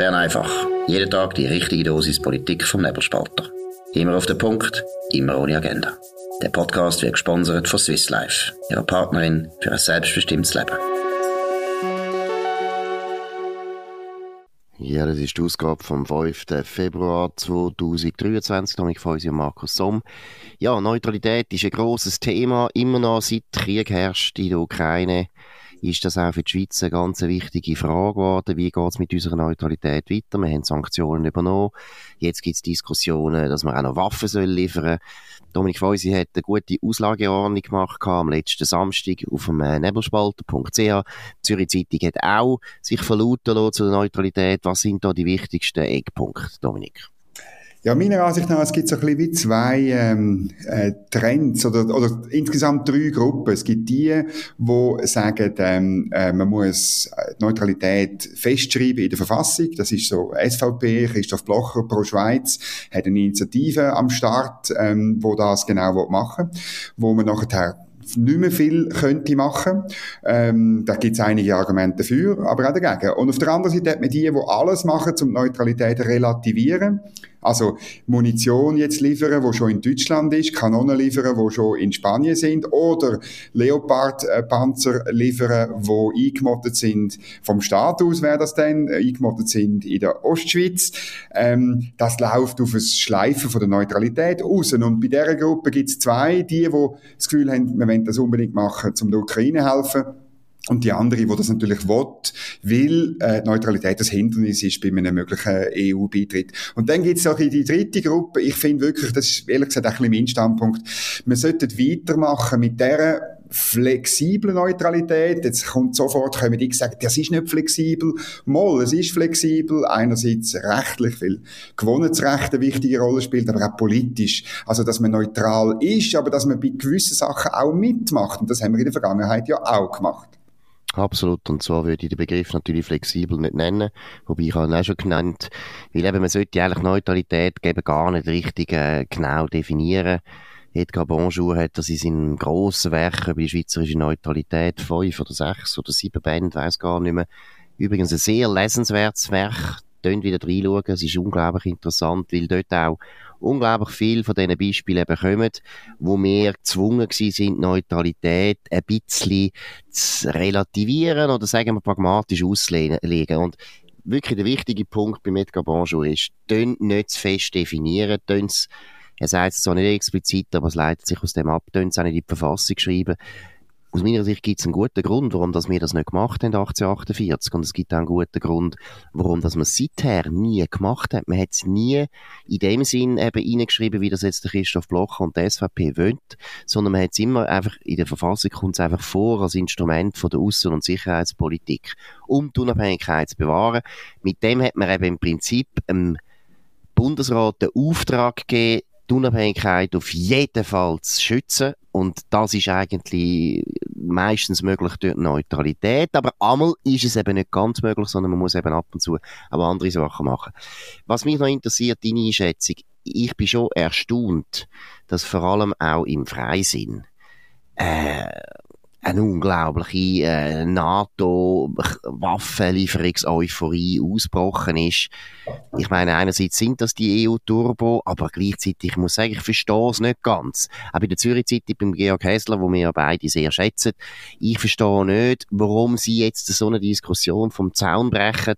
Bern einfach. Jeden Tag die richtige Dosis Politik vom Nebelspalter. Immer auf den Punkt, immer ohne Agenda. Der Podcast wird gesponsert von Swiss Life, ihrer Partnerin für ein selbstbestimmtes Leben. Ja, das ist die Ausgabe vom 5. Februar 2023. Damit von uns Markus Somm. Ja, Neutralität ist ein grosses Thema. Immer noch seit Krieg herrscht in der Ukraine ist das auch für die Schweiz eine ganz wichtige Frage geworden. Wie geht es mit unserer Neutralität weiter? Wir haben Sanktionen übernommen. Jetzt gibt es Diskussionen, dass man auch noch Waffen soll liefern soll. Dominik Feusi hat eine gute Auslageordnung gemacht am letzten Samstag auf dem äh, Nebelspalter.ch. Die Zürich Zeitung hat auch sich verlauten lassen zu der Neutralität. Was sind da die wichtigsten Eckpunkte, Dominik? Ja, meiner Ansicht nach, es gibt so ein bisschen wie zwei ähm, äh, Trends oder, oder insgesamt drei Gruppen. Es gibt die, die sagen, ähm, äh, man muss Neutralität festschreiben in der Verfassung. Das ist so SVP, Christoph Blocher pro Schweiz hat eine Initiative am Start, ähm, wo das genau machen will, wo man nachher nicht mehr viel könnte machen. Ähm, da gibt es einige Argumente dafür, aber auch dagegen. Und auf der anderen Seite hat man die, die alles machen, um Neutralität relativieren. Also Munition jetzt liefern, wo schon in Deutschland ist, Kanonen liefern, wo schon in Spanien sind, oder Leopard-Panzer liefern, wo eingemottet sind vom Staat aus, wäre das denn, äh, eingemottet sind in der Ostschweiz. Ähm, das läuft auf ein Schleifen von der Neutralität raus. Und bei dieser Gruppe gibt es zwei, die, die das Gefühl haben, wir wollen das unbedingt machen, um der Ukraine helfen. Und die andere, wo das natürlich will, weil äh, Neutralität das Hindernis ist bei einem möglichen EU-Beitritt. Und dann gibt es auch die dritte Gruppe. Ich finde wirklich, das ist ehrlich gesagt ein bisschen mein Standpunkt, wir sollten weitermachen mit der flexible Neutralität. Jetzt kommt sofort, können die sagen, das ist nicht flexibel. Moll, es ist flexibel. Einerseits rechtlich, weil Gewohnheitsrecht eine wichtige Rolle spielt, aber auch politisch. Also, dass man neutral ist, aber dass man bei gewissen Sachen auch mitmacht. Und das haben wir in der Vergangenheit ja auch gemacht. Absolut. Und zwar würde ich den Begriff natürlich flexibel nicht nennen. Wobei ich ihn auch schon genannt. Weil eben, man sollte eigentlich Neutralität geben gar nicht richtig äh, genau definieren. Edgar Bonjour hat das in seinem grossen Werk über die schweizerische Neutralität fünf oder sechs oder sieben Bände, weiß gar nicht mehr. Übrigens ein sehr lesenswertes Werk. Tönt wieder reinschauen. Es ist unglaublich interessant, weil dort auch unglaublich viel von diesen Beispielen bekommen, wo wir gezwungen sind, Neutralität ein bisschen zu relativieren oder sagen wir pragmatisch auszulegen. Und wirklich der wichtige Punkt bei Edgar Bonjour ist, nicht zu fest definieren, er sagt es zwar nicht explizit, aber es leitet sich aus dem ab, es auch nicht in die Verfassung schreiben. Aus meiner Sicht gibt es einen guten Grund, warum das wir das nicht gemacht haben 1848. Und es gibt auch einen guten Grund, warum das man seither nie gemacht hat. Man hat es nie in dem Sinn eben reingeschrieben, wie das jetzt der Christoph Blocher und der SVP wollen, sondern man hat es immer einfach, in der Verfassung kommt es einfach vor als Instrument von der Außen- und Sicherheitspolitik, um die Unabhängigkeit zu bewahren. Mit dem hat man eben im Prinzip dem Bundesrat den Auftrag gegeben, die Unabhängigkeit auf jeden Fall zu schützen. Und das ist eigentlich meistens möglich durch Neutralität. Aber einmal ist es eben nicht ganz möglich, sondern man muss eben ab und zu auch andere Sachen machen. Was mich noch interessiert, deine Einschätzung. Ich bin schon erstaunt, dass vor allem auch im Freisinn äh, eine unglaubliche äh, NATO-Waffenlieferungseuphorie ausgebrochen ist. Ich meine, einerseits sind das die EU-Turbo, aber gleichzeitig, ich muss sagen, ich verstehe es nicht ganz. Auch bei der Zürich-Zeitung, beim Georg Hessler, wo wir ja beide sehr schätzen, ich verstehe nicht, warum sie jetzt so eine Diskussion vom Zaun brechen,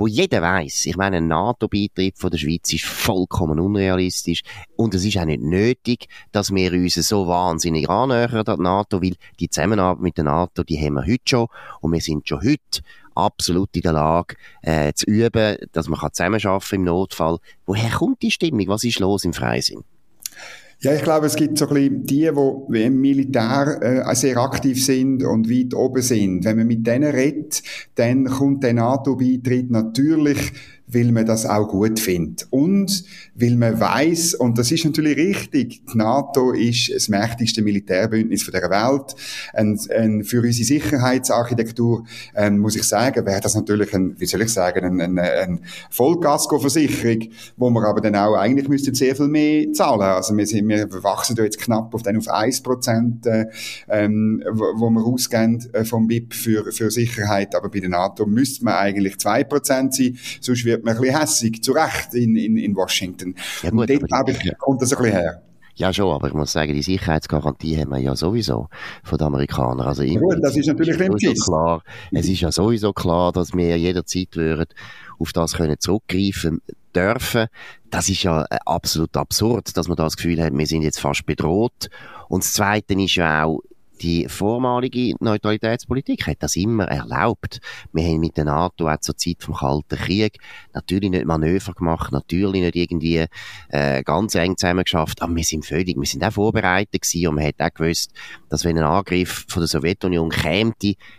wo jeder weiß, ich meine, ein NATO-Beitritt von der Schweiz ist vollkommen unrealistisch und es ist auch nicht nötig, dass wir uns so wahnsinnig annähern an die NATO, weil die Zusammenarbeit mit der NATO, die haben wir heute schon und wir sind schon heute absolut in der Lage äh, zu üben, dass man zusammenarbeiten kann im Notfall. Woher kommt die Stimmung? Was ist los im Freisinn? Ja, ich glaube, es gibt so ein bisschen die, die im Militär äh, sehr aktiv sind und weit oben sind. Wenn man mit denen redet, dann kommt der NATO-Beitritt natürlich weil man das auch gut findet. Und weil man weiß, und das ist natürlich richtig, die NATO ist das mächtigste Militärbündnis der Welt. Und, und für unsere Sicherheitsarchitektur, ähm, muss ich sagen, wäre das natürlich ein, wie soll ich sagen, ein, ein, ein Vollkasko-Versicherung, wo wir aber dann auch eigentlich müssten sehr viel mehr zahlen. Also wir, sind, wir wachsen da jetzt knapp auf, dann auf 1%, äh, ähm, wo, wo wir ausgehen äh, vom BIP für, für Sicherheit, aber bei der NATO müsste man eigentlich 2% sein, sonst wird man ein bisschen hässig, zu Recht in, in, in Washington. Ja, gut, Und dort, ich, kommt das ein bisschen her. Ja, schon, aber ich muss sagen, die Sicherheitsgarantie haben wir ja sowieso von den Amerikanern. Also ja, gut, das ist natürlich ist klar. Es ist ja sowieso klar, dass wir jederzeit würden auf das können zurückgreifen dürfen. Das ist ja äh, absolut absurd, dass man das Gefühl hat, wir sind jetzt fast bedroht. Und das Zweite ist ja auch, die vormalige Neutralitätspolitik hat das immer erlaubt. Wir haben mit der NATO auch zur Zeit vom Kalten Krieg natürlich nicht Manöver gemacht, natürlich nicht irgendwie äh, ganz eng zusammengeschafft, aber wir sind völlig, wir sind auch vorbereitet gewesen und man hat auch gewusst, dass wenn ein Angriff von der Sowjetunion käme,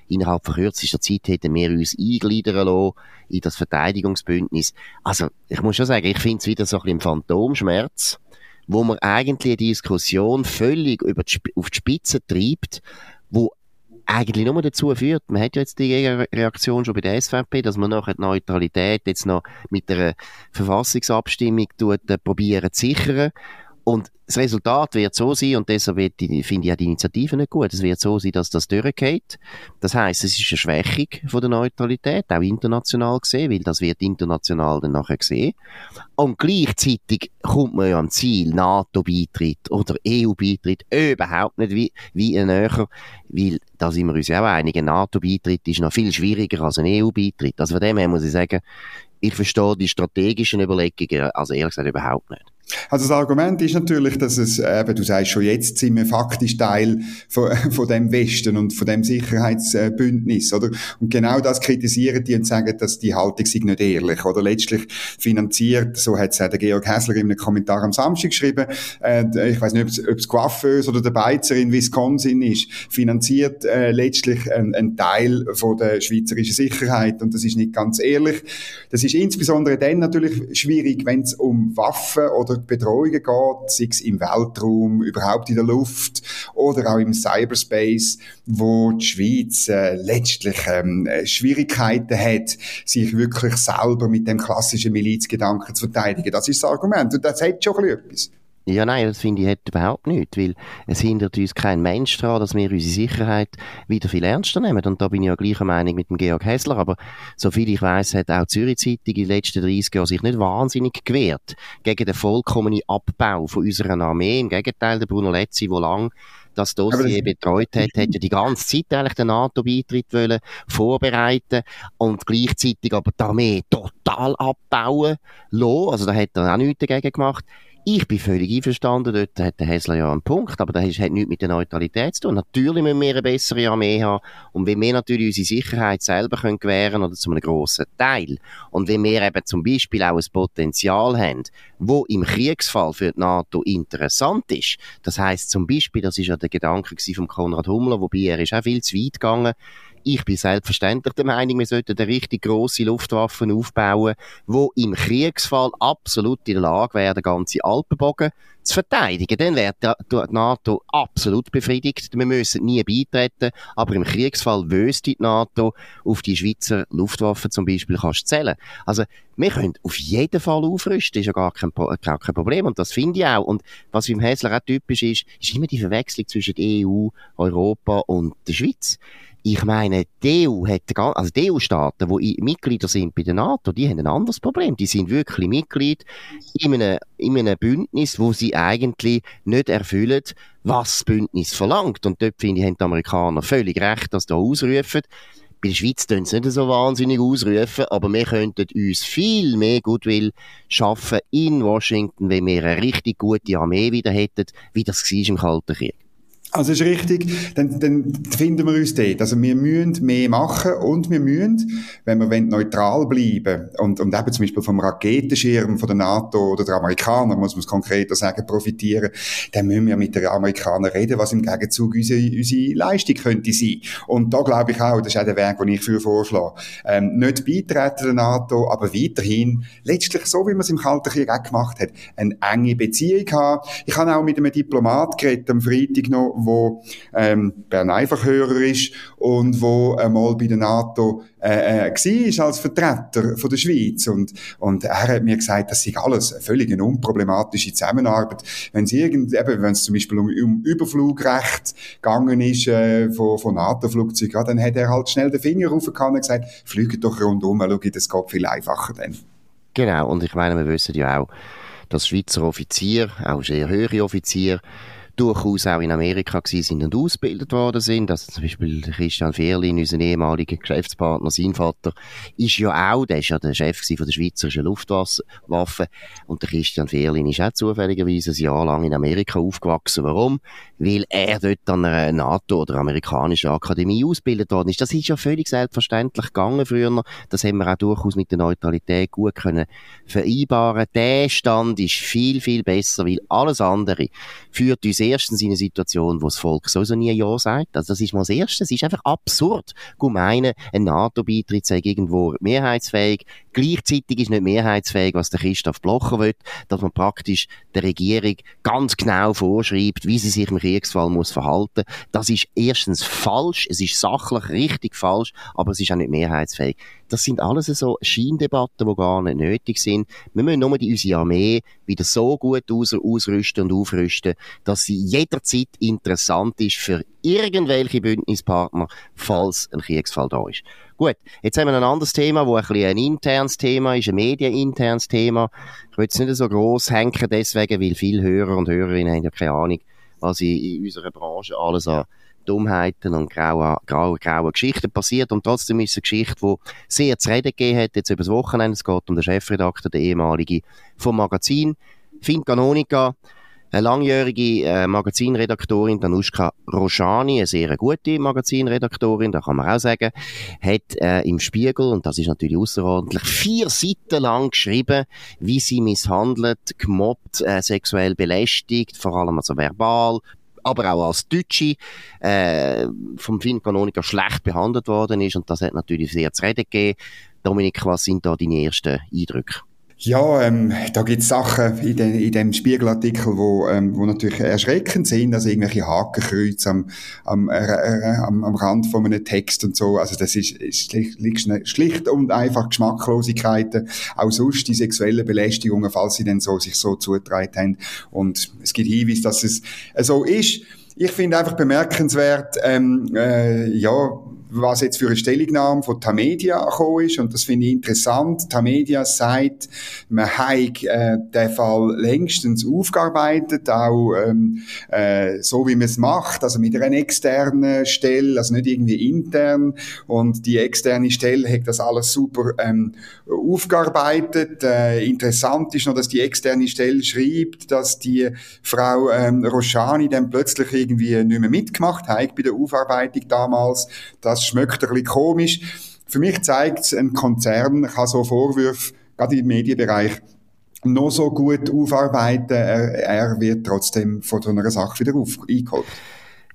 innerhalb von kürzester Zeit hätten wir uns eingliedern lassen in das Verteidigungsbündnis. Also, ich muss schon sagen, ich finde es wieder so ein bisschen Phantomschmerz wo man eigentlich eine Diskussion völlig über die, auf die Spitze treibt, wo eigentlich nur dazu führt, man hat ja jetzt die Reaktion schon bei der SVP, dass man nachher die Neutralität jetzt noch mit der Verfassungsabstimmung tut, äh, probieren zu sichern. Und das Resultat wird so sein, und deshalb finde ich auch die Initiative nicht gut, es wird so sein, dass das durchgeht. Das heißt, es ist eine Schwächung von der Neutralität, auch international gesehen, weil das wird international dann nachher gesehen. Und gleichzeitig kommt man ja am Ziel, NATO-Beitritt oder EU-Beitritt überhaupt nicht wie, wie ein näher, weil da sind wir uns ja auch einig, ein NATO-Beitritt ist noch viel schwieriger als ein EU-Beitritt. Also von dem her muss ich sagen, ich verstehe die strategischen Überlegungen, also ehrlich gesagt überhaupt nicht. Also das Argument ist natürlich, dass es, eben, du sagst schon jetzt sind wir faktisch Teil von, von dem Westen und von dem Sicherheitsbündnis, oder? Und genau das kritisieren die und sagen, dass die Haltung sei nicht ehrlich, oder? Letztlich finanziert, so hat es der Georg Hässler in einem Kommentar am Samstag geschrieben, äh, ich weiß nicht, ob es Coiffeuse oder der Beizer in Wisconsin ist, finanziert äh, letztlich ein, ein Teil von der schweizerischen Sicherheit und das ist nicht ganz ehrlich. Das ist insbesondere dann natürlich schwierig, wenn es um Waffen oder Bedrohungen geht, sei es im Weltraum, überhaupt in der Luft oder auch im Cyberspace, wo die Schweiz äh, letztlich ähm, Schwierigkeiten hat, sich wirklich selber mit dem klassischen Milizgedanken zu verteidigen. Das ist das Argument und das hat schon etwas. Ja, nein, das finde ich hat überhaupt nicht, weil es hindert uns kein Mensch daran, dass wir unsere Sicherheit wieder viel ernster nehmen. Und da bin ich ja gleicher Meinung mit dem Georg Hessler, aber soviel ich weiß, hat auch die Zürich Zeitung in den letzten 30 Jahren sich nicht wahnsinnig gewehrt gegen den vollkommenen Abbau von unserer Armee. Im Gegenteil, der Bruno Letzi, der lang das Dossier betreut hat, hat ja die ganze Zeit eigentlich den NATO-Beitritt wollen vorbereiten und gleichzeitig aber die Armee total abbauen lassen. Also da hat er auch nichts dagegen gemacht. Ich bin völlig einverstanden, dort hat der Hessler ja einen Punkt, aber das hat nichts mit der Neutralität zu tun. Natürlich müssen wir eine bessere Armee haben. Und wenn wir natürlich unsere Sicherheit selber können gewähren oder zu einem grossen Teil. Und wenn wir eben zum Beispiel auch ein Potenzial haben, wo im Kriegsfall für die NATO interessant ist, das heißt zum Beispiel, das ist ja der Gedanke von Konrad Hummler, wobei er ist auch viel zu weit gegangen, ich bin selbstverständlich der Meinung, wir sollten eine richtig grosse Luftwaffen aufbauen, wo im Kriegsfall absolut in der Lage wäre, den ganzen Alpenbogen zu verteidigen. Dann wäre die NATO absolut befriedigt. Wir müssen nie beitreten, aber im Kriegsfall wüsste die NATO auf die Schweizer Luftwaffen zum Beispiel kannst zählen. Also, wir können auf jeden Fall aufrüsten, ist ja gar kein, gar kein Problem und das finde ich auch. Und was im Häsler auch typisch ist, ist immer die Verwechslung zwischen der EU, Europa und der Schweiz. Ich meine, die EU hat, also die EU-Staaten, die Mitglieder sind bei der NATO, die haben ein anderes Problem. Die sind wirklich Mitglied in einem, in einem Bündnis, wo sie eigentlich nicht erfüllen, was das Bündnis verlangt. Und dort, finde ich, haben die Amerikaner völlig recht, dass da ausrufen. Bei der Schweiz tun sie nicht so wahnsinnig ausrufen, aber wir könnten uns viel mehr Goodwill schaffen in Washington, wenn wir eine richtig gute Armee wieder hätten, wie das war im Kalten Krieg. Also ist richtig, dann, dann finden wir uns dort. Also wir müssen mehr machen und wir müssen, wenn wir neutral bleiben und, und eben zum Beispiel vom Raketenschirm von der NATO oder der Amerikaner, muss man es konkreter sagen, profitieren, dann müssen wir mit den Amerikanern reden, was im Gegenzug unsere, unsere Leistung könnte sein. Und da glaube ich auch, das ist auch der Weg, den ich für vorschlage, ähm, nicht beitreten der NATO, aber weiterhin, letztlich so, wie man es im Kalten Krieg auch gemacht hat, eine enge Beziehung haben. Ich habe auch mit einem Diplomat geredet am Freitag noch, wo ähm, Bern einfach Hörer ist und wo einmal bei der NATO äh, äh, war als Vertreter von der Schweiz und, und er hat mir gesagt, das sei alles völlig eine unproblematische Zusammenarbeit. Wenn es irgend, eben, wenn es zum Beispiel um, um Überflugrecht gegangen ist äh, von, von NATO-Flugzeugen, ja, dann hat er halt schnell den Finger raufgehauen und gesagt, fliegt doch rundum, schau, das geht viel einfacher dann. Genau, und ich meine, wir wissen ja auch, dass Schweizer Offizier, auch sehr höhere Offizier, durchaus auch in Amerika gewesen sind und ausgebildet worden sind. Also zum Beispiel Christian Fehrlin, unser ehemaliger Geschäftspartner, sein Vater, ist ja auch, der ist ja der Chef von der Schweizerischen Luftwaffe und der Christian Fehrlin ist auch zufälligerweise ein Jahr lang in Amerika aufgewachsen. Warum? Weil er dort an einer NATO- oder amerikanischen Akademie ausgebildet worden ist. Das ist ja völlig selbstverständlich gegangen früher. Das haben wir auch durchaus mit der Neutralität gut können vereinbaren. Der Stand ist viel, viel besser, weil alles andere führt uns erstens in eine Situation, wo das Volk sowieso nie Ja sagt. Also das ist mal das Erste. Es ist einfach absurd. Meinen, ein NATO-Beitritt sei irgendwo mehrheitsfähig. Gleichzeitig ist nicht mehrheitsfähig, was der Christoph Blocher will, dass man praktisch der Regierung ganz genau vorschreibt, wie sie sich im Kriegsfall muss verhalten. Das ist erstens falsch. Es ist sachlich richtig falsch, aber es ist auch nicht mehrheitsfähig. Das sind alles so Scheindebatten, die gar nicht nötig sind. Wir müssen nur die, unsere Armee wieder so gut aus, ausrüsten und aufrüsten, dass sie jederzeit interessant ist für irgendwelche Bündnispartner, falls ein Kriegsfall da ist. Gut, jetzt haben wir ein anderes Thema, wo ein bisschen ein internes Thema ist, ein medieninternes Thema. Ich will es nicht so gross hängen deswegen, weil viele Hörer und Hörerinnen haben ja keine Ahnung, was in unserer Branche alles an Dummheiten und graue, graue, graue Geschichten passiert. Und trotzdem ist es eine Geschichte, die sehr zu reden gegeben hat, jetzt über das Wochenende. Es geht um den Chefredakteur, der ehemalige vom Magazin, Finn Canonica. Eine langjährige äh, Magazinredaktorin, Danushka Roshani, eine sehr gute Magazinredaktorin, da kann man auch sagen, hat äh, im Spiegel, und das ist natürlich außerordentlich, vier Seiten lang geschrieben, wie sie misshandelt, gemobbt, äh, sexuell belästigt, vor allem also verbal, aber auch als Deutsche äh, vom Filmkanoniker schlecht behandelt worden ist und das hat natürlich sehr zu reden gegeben. Dominik, was sind da deine ersten Eindrücke? Ja, ähm, da gibt's Sachen in, de, in dem Spiegelartikel, wo, ähm, wo natürlich erschreckend sind, also irgendwelche Hakenkreuze am, am, äh, äh, am, am Rand von einem Text und so. Also das ist, ist schlicht, schlicht und einfach Geschmacklosigkeiten, auch sonst die sexuellen Belästigungen, falls sie denn so sich so zugetragen haben. Und es gibt Hinweise, dass es so ist. Ich finde einfach bemerkenswert, ähm, äh, ja, was jetzt für eine Stellungnahme von Tamedia gekommen ist. Und das finde ich interessant. Tamedia sagt, man hat äh, den Fall längstens aufgearbeitet, auch ähm, äh, so wie man es macht, also mit einer externen Stelle, also nicht irgendwie intern. Und die externe Stelle hat das alles super ähm, aufgearbeitet. Äh, interessant ist noch, dass die externe Stelle schreibt, dass die Frau ähm, Roshani dann plötzlich irgendwie nicht mehr mitgemacht hat bei der Aufarbeitung damals. Das das schmeckt ein bisschen komisch. Für mich zeigt es, ein Konzern kann so Vorwürfe, gerade im Medienbereich, noch so gut aufarbeiten, er, er wird trotzdem von so einer Sache wieder auf, eingeholt.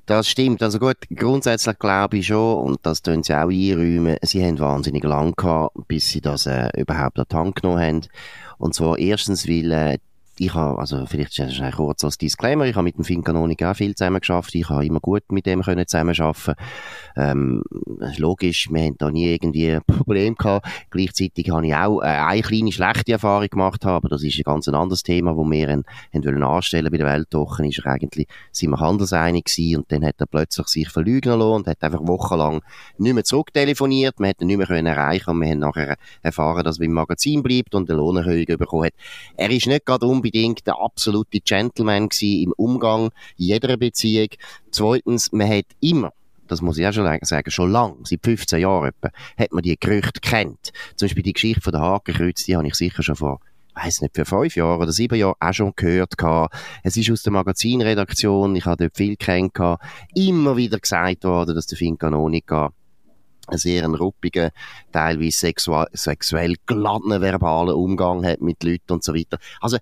Das stimmt. Also gut, grundsätzlich glaube ich schon, und das tun sie auch einräumen, sie haben wahnsinnig lang gehabt, bis sie das äh, überhaupt an die Hand genommen haben. Und zwar erstens, weil äh, ich habe, also vielleicht ist es kurz als Disclaimer, ich habe mit dem Fincanonik auch viel zusammen geschafft, ich habe immer gut mit dem können zusammenarbeiten. Ähm, logisch, wir haben da nie irgendwie ein Problem gehabt. Gleichzeitig habe ich auch äh, eine kleine schlechte Erfahrung gemacht, aber das ist ein ganz anderes Thema, wo wir ihn, haben wollen anstellen bei der Weltwoche, ist er eigentlich, sind wir handelseinig gewesen und dann hat er plötzlich sich verlügen lassen und hat einfach wochenlang nicht mehr zurücktelefoniert, man hat ihn nicht mehr erreichen und wir haben nachher erfahren, dass er im Magazin bleibt und eine Lohnerhöhung bekommen hat. Er ist nicht gerade unbedingt der absolute Gentleman gewesen im Umgang in jeder Beziehung. Zweitens, man hat immer das muss ich auch schon sagen, schon lang, seit 15 Jahren etwa, hat man die Gerüchte kennt. Zum Beispiel die Geschichte von der Hakenkreuz, die habe ich sicher schon vor weiß nicht, für fünf Jahre oder sieben Jahre auch schon gehört gehabt. Es ist aus der Magazinredaktion, ich habe dort viel kennengelernt, immer wieder gesagt worden, dass der Fincanonica einen sehr ruppigen, teilweise sexuell, sexuell geladenen verbalen Umgang hat mit Leuten und so weiter. Also,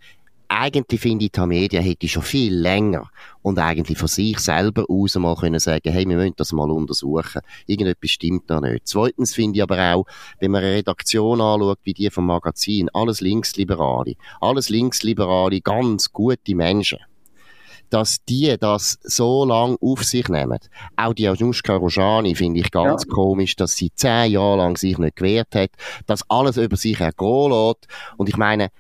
eigentlich finde ich, die Media hätte schon viel länger und eigentlich von sich selber aus mal können sagen, hey, wir müssen das mal untersuchen. Irgendetwas stimmt da nicht. Zweitens finde ich aber auch, wenn man eine Redaktion anschaut, wie die vom Magazin, alles Linksliberale, alles Linksliberale, ganz gute Menschen dass die das so lang auf sich nehmen. Auch die Anushka Rojani finde ich ganz ja. komisch, dass sie zehn Jahre lang sich nicht gewehrt hat, dass alles über sich ergehen lässt. Und ich meine,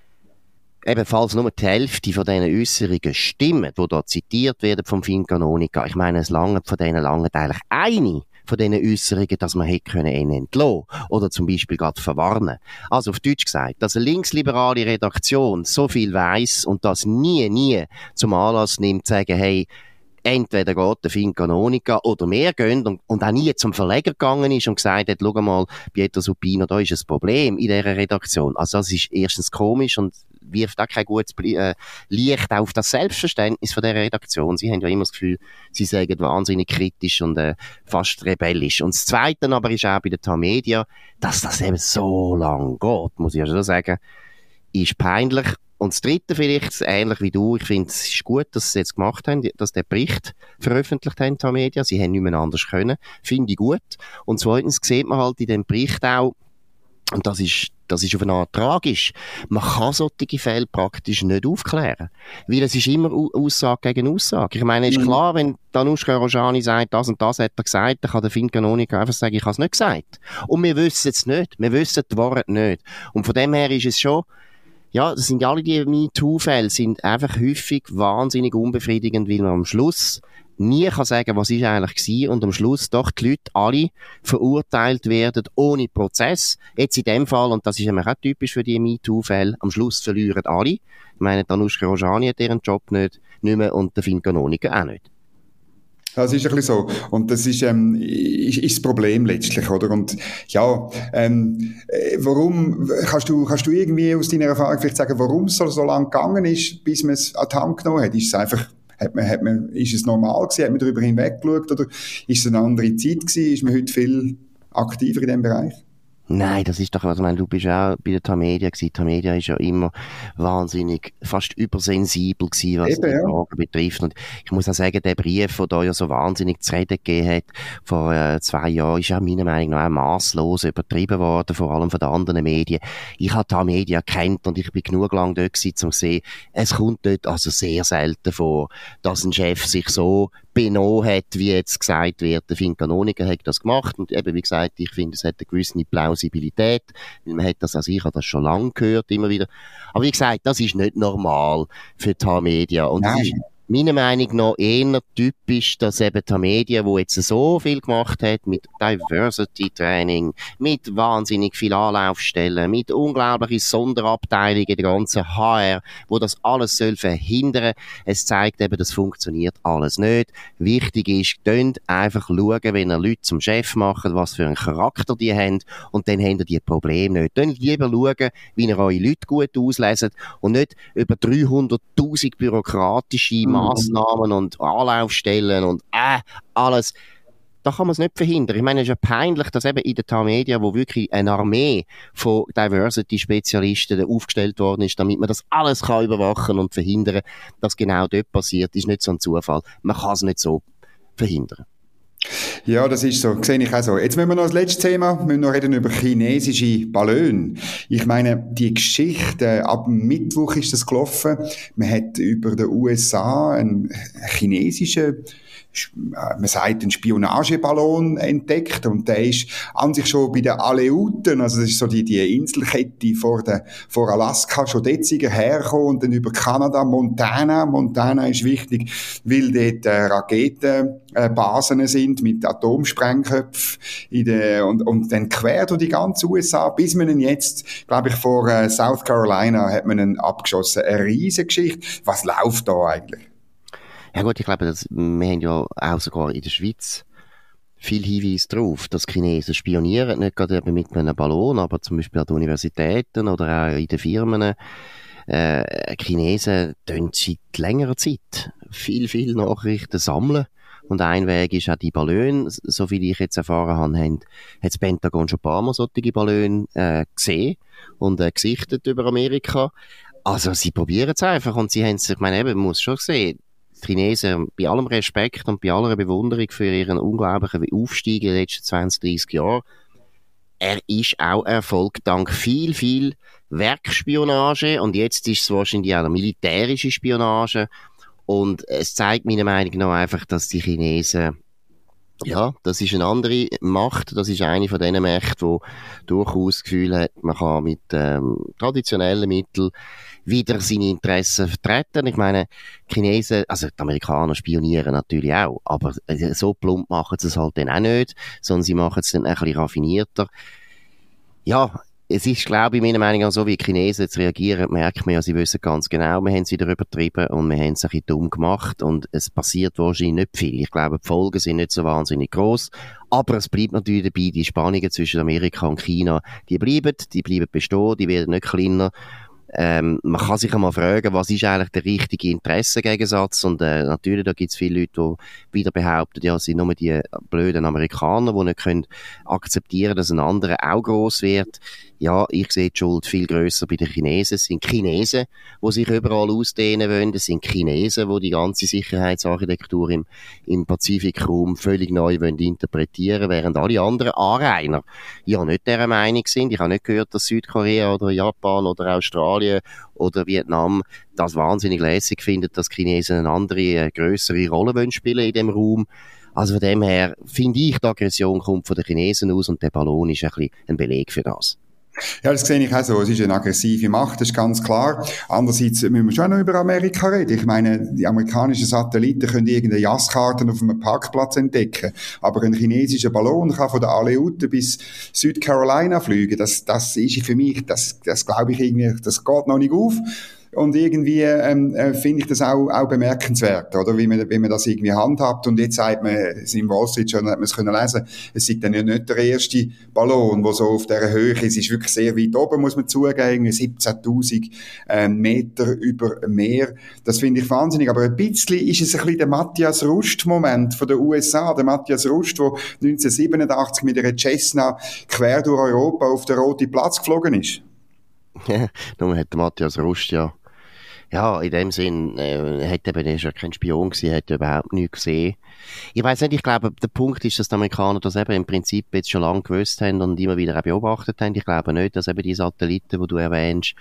ebenfalls nur die Hälfte von diesen Äußerungen stimmen, die da zitiert werden vom Fincanonica. Ich meine, es lange von denen lange eigentlich eine von diesen Äußerungen, dass man hätte können ihn entlassen oder zum Beispiel gerade verwarnen. Also auf Deutsch gesagt, dass eine linksliberale Redaktion so viel weiß und das nie, nie zum Anlass nimmt, zu sagen, hey, entweder geht der Fincanonica oder mehr gehen und, und auch nie zum Verleger gegangen ist und gesagt hat, schau mal, Pietro Supino, da ist ein Problem in dieser Redaktion. Also das ist erstens komisch und wirft auch kein gutes äh, Licht auf das Selbstverständnis von der Redaktion. Sie haben ja immer das Gefühl, sie sagen wahnsinnig kritisch und äh, fast rebellisch. Und das Zweite aber ist auch bei der Tamedia, dass das eben so lang geht, muss ich ja schon sagen, ist peinlich. Und das Dritte vielleicht, ähnlich wie du, ich finde, es ist gut, dass sie jetzt gemacht haben, dass der Bericht veröffentlicht haben, Tamedia. Sie haben nicht mehr anders können. Finde ich gut. Und zweitens sieht man halt in dem Bericht auch, und das ist, das ist auf eine Art tragisch. Man kann solche Fälle praktisch nicht aufklären. Weil es ist immer Aussage gegen Aussage. Ich meine, es ist mhm. klar, wenn Danushka Rojani sagt, das und das hat er gesagt, dann kann der Finn einfach sagen, ich habe es nicht gesagt. Und wir wissen es nicht. Wir wissen die Wahrheit nicht. Und von dem her ist es schon, ja, das sind alle die MeToo-Fälle sind einfach häufig wahnsinnig unbefriedigend, weil man am Schluss nie kann sagen, was ist eigentlich gewesen und am Schluss doch die Leute alle verurteilt werden ohne Prozess. Jetzt in dem Fall, und das ist nämlich auch typisch für die MeToo-Fälle, am Schluss verlieren alle. Ich meine, Danushka Rojani hat ihren Job nicht, nicht mehr und der Finn Canonica auch nicht. Das ist ein bisschen so. Und das ist, ähm, ist, ist das Problem letztlich, oder? Und ja, ähm, äh, warum, kannst du, kannst du irgendwie aus deiner Erfahrung vielleicht sagen, warum es so, so lange gegangen ist, bis man es an die Hand genommen hat? Ist es einfach hat man, hat man, ist es normal gewesen? Hat man darüber hinweggeschaut? Oder ist es eine andere Zeit gewesen? Ist man heute viel aktiver in diesem Bereich? Nein, das ist doch, also, ich meine, du bist auch bei der Tamedia gewesen. Tamedia ist ja immer wahnsinnig, fast übersensibel gewesen, was Eben, die Fragen ja. betrifft. Und ich muss auch sagen, der Brief, der da ja so wahnsinnig zu reden gegeben hat, vor äh, zwei Jahren, ist ja meiner Meinung nach auch masslos übertrieben worden, vor allem von den anderen Medien. Ich habe Tamedia kennt und ich bin genug lang dort gewesen, um zu sehen, es kommt dort also sehr selten vor, dass ein Chef sich so benommen hat, wie jetzt gesagt wird. Der Finn Canoniger hat das gemacht und eben, wie gesagt, ich finde, es hat eine gewisse Plausibilität, weil man hat das, also ich habe das schon lange gehört, immer wieder. Aber wie gesagt, das ist nicht normal für die Media und Nein meiner Meinung nach eher typisch, dass eben die Medien, wo jetzt so viel gemacht hat mit Diversity Training, mit wahnsinnig viel Anlaufstellen, mit unglaublichen Sonderabteilungen, der ganzen HR, wo das alles soll verhindern. Es zeigt eben, das funktioniert alles nicht. Wichtig ist, könnt einfach schauen, wenn ihr Leute zum Chef macht, was für einen Charakter die haben, und dann habt ihr die Probleme nicht. Könnt lieber schauen, wie ihr eure Leute gut ausleset und nicht über 300.000 bürokratische Massnahmen und Anlaufstellen und äh, alles. Da kann man es nicht verhindern. Ich meine, es ist ja peinlich, dass eben in der Tamedia, wo wirklich eine Armee von Diversity-Spezialisten aufgestellt worden ist, damit man das alles kann überwachen und verhindern, dass genau dort passiert, ist nicht so ein Zufall. Man kann es nicht so verhindern. Ja, das ist so. Sehe ich auch so. Jetzt müssen wir noch das letzte Thema, müssen noch reden über chinesische Ballone. Ich meine, die Geschichte, ab Mittwoch ist das gelaufen. Man hat über den USA einen chinesischen man sagt, einen Spionageballon entdeckt und der ist an sich schon bei den Aleuten, also das ist so die, die Inselkette vor, der, vor Alaska, schon detziger hergekommen und dann über Kanada, Montana. Montana ist wichtig, weil dort äh, Raketenbasen äh, sind mit Atomsprengköpfen in der, und, und dann quer durch die ganze USA, bis man ihn jetzt, glaube ich, vor äh, South Carolina hat man ihn abgeschossen. Eine riesige Geschichte. Was läuft da eigentlich? Ja gut, ich glaube, dass, wir haben ja auch sogar in der Schweiz viel Hinweise darauf, dass Chinesen spionieren, nicht gerade eben mit einem Ballon, aber zum Beispiel an Universitäten oder auch in den Firmen äh, Chinesen tun seit längerer Zeit viel, viel Nachrichten sammeln. Und ein Weg ist auch die Ballone. So wie ich jetzt erfahren habe, hat das Pentagon schon ein paar Mal solche Ballone äh, gesehen und äh, gesichtet über Amerika. Also sie probieren es einfach und sie haben es, ich meine eben, man muss schon sehen, die Chinesen, bei allem Respekt und bei aller Bewunderung für ihren unglaublichen Aufstieg in den letzten 20, 30 Jahren, er ist auch Erfolg dank viel, viel Werkspionage. Und jetzt ist es wahrscheinlich auch eine militärische Spionage. Und es zeigt meiner Meinung nach einfach, dass die Chinesen ja, das ist eine andere Macht. Das ist eine von diesen Mächten, wo durchaus das Gefühl hat, man kann mit ähm, traditionellen Mitteln wieder seine Interessen vertreten. Ich meine, die Chinesen, also die Amerikaner spionieren natürlich auch, aber äh, so plump machen sie es halt dann auch nicht, sondern sie machen es dann ein bisschen raffinierter. Ja, es ist, glaube ich, meiner Meinung nach so, wie Chinesen jetzt reagieren, merkt man ja, sie wissen ganz genau, wir haben es wieder übertrieben und wir haben es ein bisschen dumm gemacht und es passiert wahrscheinlich nicht viel. Ich glaube, die Folgen sind nicht so wahnsinnig groß, aber es bleibt natürlich dabei, die Spannungen zwischen Amerika und China, die bleiben, die bleiben bestehen, die werden nicht kleiner ähm, man kann sich einmal fragen, was ist eigentlich der richtige Interessengegensatz und äh, natürlich, da gibt es viele Leute, die wieder behaupten, ja, es sind nur die blöden Amerikaner, die nicht können akzeptieren, dass ein anderer auch groß wird ja, ich sehe die Schuld viel größer bei den Chinesen. Es sind Chinesen, die sich überall ausdehnen wollen. Es sind Chinesen, die die ganze Sicherheitsarchitektur im, im Pazifikraum völlig neu wollen interpretieren, während alle anderen Anrainer ja nicht dieser Meinung sind. Ich habe nicht gehört, dass Südkorea oder Japan oder Australien oder Vietnam das wahnsinnig lässig findet, dass Chinesen eine andere, äh, größere Rolle wollen spielen in dem Raum. Also von dem her finde ich, die Aggression kommt von den Chinesen aus und der Ballon ist ein bisschen ein Beleg für das. Ja, das sehe ich auch so. Es ist eine aggressive Macht, das ist ganz klar. Andererseits müssen wir schon noch über Amerika reden. Ich meine, die amerikanischen Satelliten können irgendeine Jasskarten auf einem Parkplatz entdecken. Aber ein chinesischer Ballon kann von der Aleute bis Südcarolina fliegen. Das, das ist für mich, das, das glaube ich irgendwie, das geht noch nicht auf. Und irgendwie ähm, äh, finde ich das auch, auch bemerkenswert, oder? Wie man, wie man das irgendwie handhabt. Und jetzt sagt man, im Wall Street Journal hat man es können lesen, es ist dann ja nicht der erste Ballon, der so auf dieser Höhe ist. Es ist wirklich sehr weit oben, muss man zugeben. 17.000 ähm, Meter über Meer. Das finde ich wahnsinnig. Aber ein bisschen ist es ein bisschen der Matthias Rust-Moment von den USA. Der Matthias Rust, der 1987 mit einer Cessna quer durch Europa auf den Roten Platz geflogen ist. Ja, nun hat Matthias Rust ja ja, in dem Sinn, äh, hat eben, er ist ja kein Spion gewesen, hat überhaupt nichts gesehen. Ich weiß nicht, ich glaube, der Punkt ist, dass die Amerikaner das eben im Prinzip jetzt schon lange gewusst haben und immer wieder auch beobachtet haben. Ich glaube nicht, dass eben die Satelliten, die du erwähnst,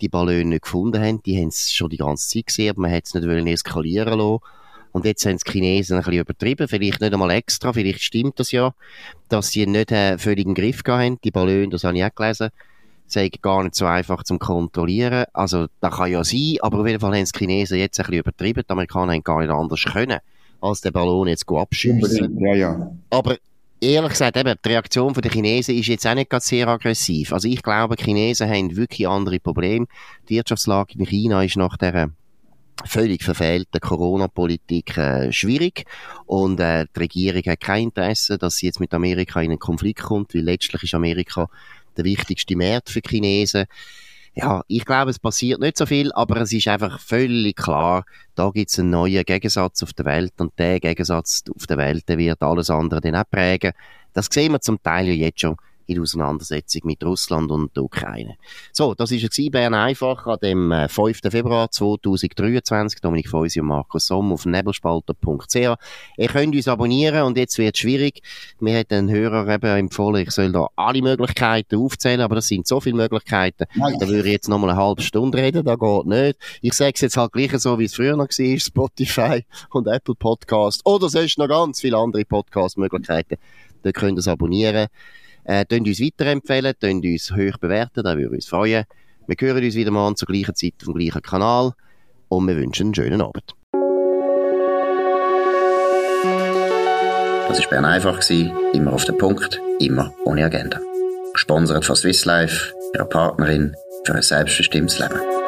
die Ballone nicht gefunden haben. Die haben es schon die ganze Zeit gesehen, aber man hat es nicht wollen eskalieren lassen. Und jetzt haben die Chinesen ein bisschen übertrieben, vielleicht nicht einmal extra, vielleicht stimmt das ja, dass sie nicht einen völligen Griff gehabt haben. Die Ballone, das habe ich auch gelesen, sei gar nicht so einfach zum Kontrollieren. Also, das kann ja sein, aber auf jeden Fall haben die Chinesen jetzt ein bisschen übertrieben. Die Amerikaner haben gar nicht anders können, als den Ballon jetzt abschießen. Ja, ja. Aber ehrlich gesagt, eben, die Reaktion der Chinesen ist jetzt auch nicht ganz sehr aggressiv. Also ich glaube, die Chinesen haben wirklich andere Probleme. Die Wirtschaftslage in China ist nach der völlig verfehlten Corona-Politik äh, schwierig und äh, die Regierung hat kein Interesse, dass sie jetzt mit Amerika in einen Konflikt kommt, weil letztlich ist Amerika der wichtigste Markt für Chinesen. Ja, ich glaube, es passiert nicht so viel, aber es ist einfach völlig klar, da gibt es einen neuen Gegensatz auf der Welt und der Gegensatz auf der Welt, der wird alles andere dann auch prägen. Das sehen wir zum Teil ja jetzt schon in Auseinandersetzung mit Russland und der Ukraine. So, das ist es Bern einfach an dem 5. Äh, Februar 2023. Dominik Feusi und Markus Somm auf nebelspalter.ch. Ihr könnt uns abonnieren und jetzt wird es schwierig. Mir hat ein Hörer eben empfohlen, ich soll da alle Möglichkeiten aufzählen, aber das sind so viele Möglichkeiten. Nein. Da würde ich jetzt noch mal eine halbe Stunde reden, das geht nicht. Ich sage es jetzt halt gleich so, wie es früher noch war, Spotify und Apple Podcast oder sonst noch ganz viele andere Podcast-Möglichkeiten. Da könnt ihr es abonnieren. Äh, uns weiterempfehlen, könnt uns hoch bewerten, da würde uns freuen. Wir hören uns wieder mal zur gleichen Zeit auf dem gleichen Kanal und wir wünschen einen schönen Abend. Das war Bern einfach, immer auf den Punkt, immer ohne Agenda. Gesponsert von Swiss Life, ihrer Partnerin für ein selbstbestimmtes Leben.